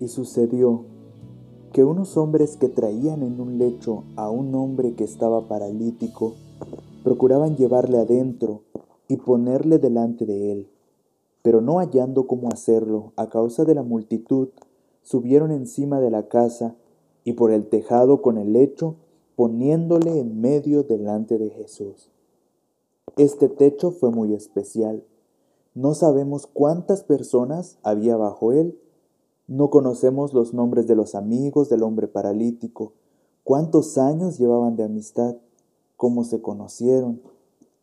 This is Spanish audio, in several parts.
Y sucedió que unos hombres que traían en un lecho a un hombre que estaba paralítico, procuraban llevarle adentro y ponerle delante de él, pero no hallando cómo hacerlo a causa de la multitud, subieron encima de la casa y por el tejado con el lecho, poniéndole en medio delante de Jesús. Este techo fue muy especial. No sabemos cuántas personas había bajo él, no conocemos los nombres de los amigos del hombre paralítico, cuántos años llevaban de amistad, cómo se conocieron,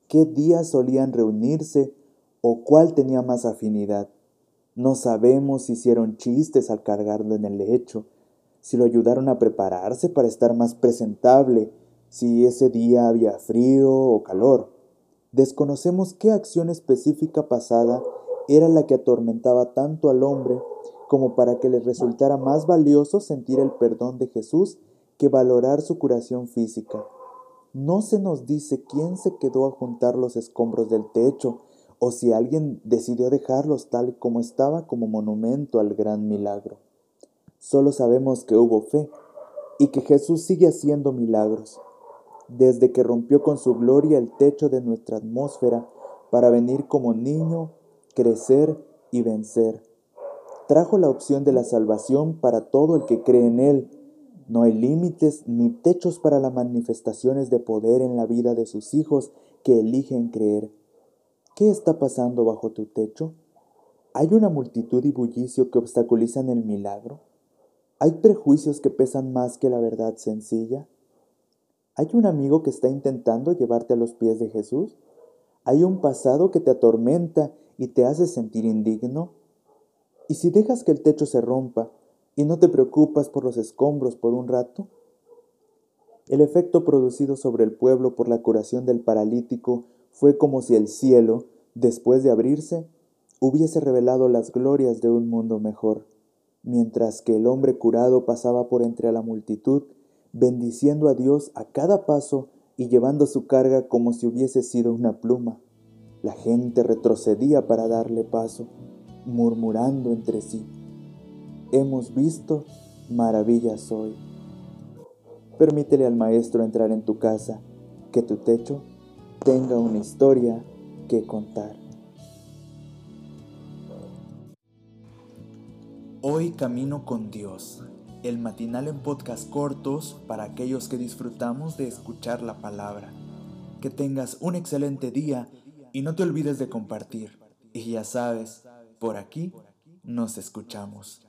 qué días solían reunirse o cuál tenía más afinidad. No sabemos si hicieron chistes al cargarlo en el lecho, si lo ayudaron a prepararse para estar más presentable, si ese día había frío o calor. Desconocemos qué acción específica pasada era la que atormentaba tanto al hombre como para que le resultara más valioso sentir el perdón de Jesús que valorar su curación física. No se nos dice quién se quedó a juntar los escombros del techo o si alguien decidió dejarlos tal como estaba como monumento al gran milagro. Solo sabemos que hubo fe y que Jesús sigue haciendo milagros, desde que rompió con su gloria el techo de nuestra atmósfera para venir como niño, crecer y vencer trajo la opción de la salvación para todo el que cree en Él. No hay límites ni techos para las manifestaciones de poder en la vida de sus hijos que eligen creer. ¿Qué está pasando bajo tu techo? ¿Hay una multitud y bullicio que obstaculizan el milagro? ¿Hay prejuicios que pesan más que la verdad sencilla? ¿Hay un amigo que está intentando llevarte a los pies de Jesús? ¿Hay un pasado que te atormenta y te hace sentir indigno? ¿Y si dejas que el techo se rompa y no te preocupas por los escombros por un rato? El efecto producido sobre el pueblo por la curación del paralítico fue como si el cielo, después de abrirse, hubiese revelado las glorias de un mundo mejor, mientras que el hombre curado pasaba por entre la multitud, bendiciendo a Dios a cada paso y llevando su carga como si hubiese sido una pluma. La gente retrocedía para darle paso murmurando entre sí, hemos visto maravillas hoy. Permítele al Maestro entrar en tu casa, que tu techo tenga una historia que contar. Hoy camino con Dios, el matinal en podcast cortos para aquellos que disfrutamos de escuchar la palabra. Que tengas un excelente día y no te olvides de compartir. Y ya sabes, por aquí nos escuchamos.